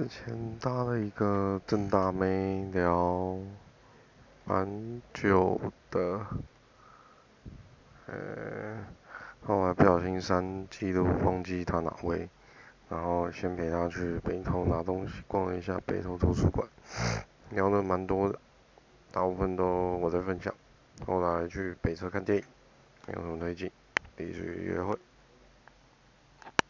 之前搭了一个正大妹聊蛮久的呃后来不小心删记录忘记他哪位然后先陪他去北头拿东西逛了一下北头图书馆聊的蛮多的大部分都我在分享。后来去北侧看电影有什么推荐必须约会。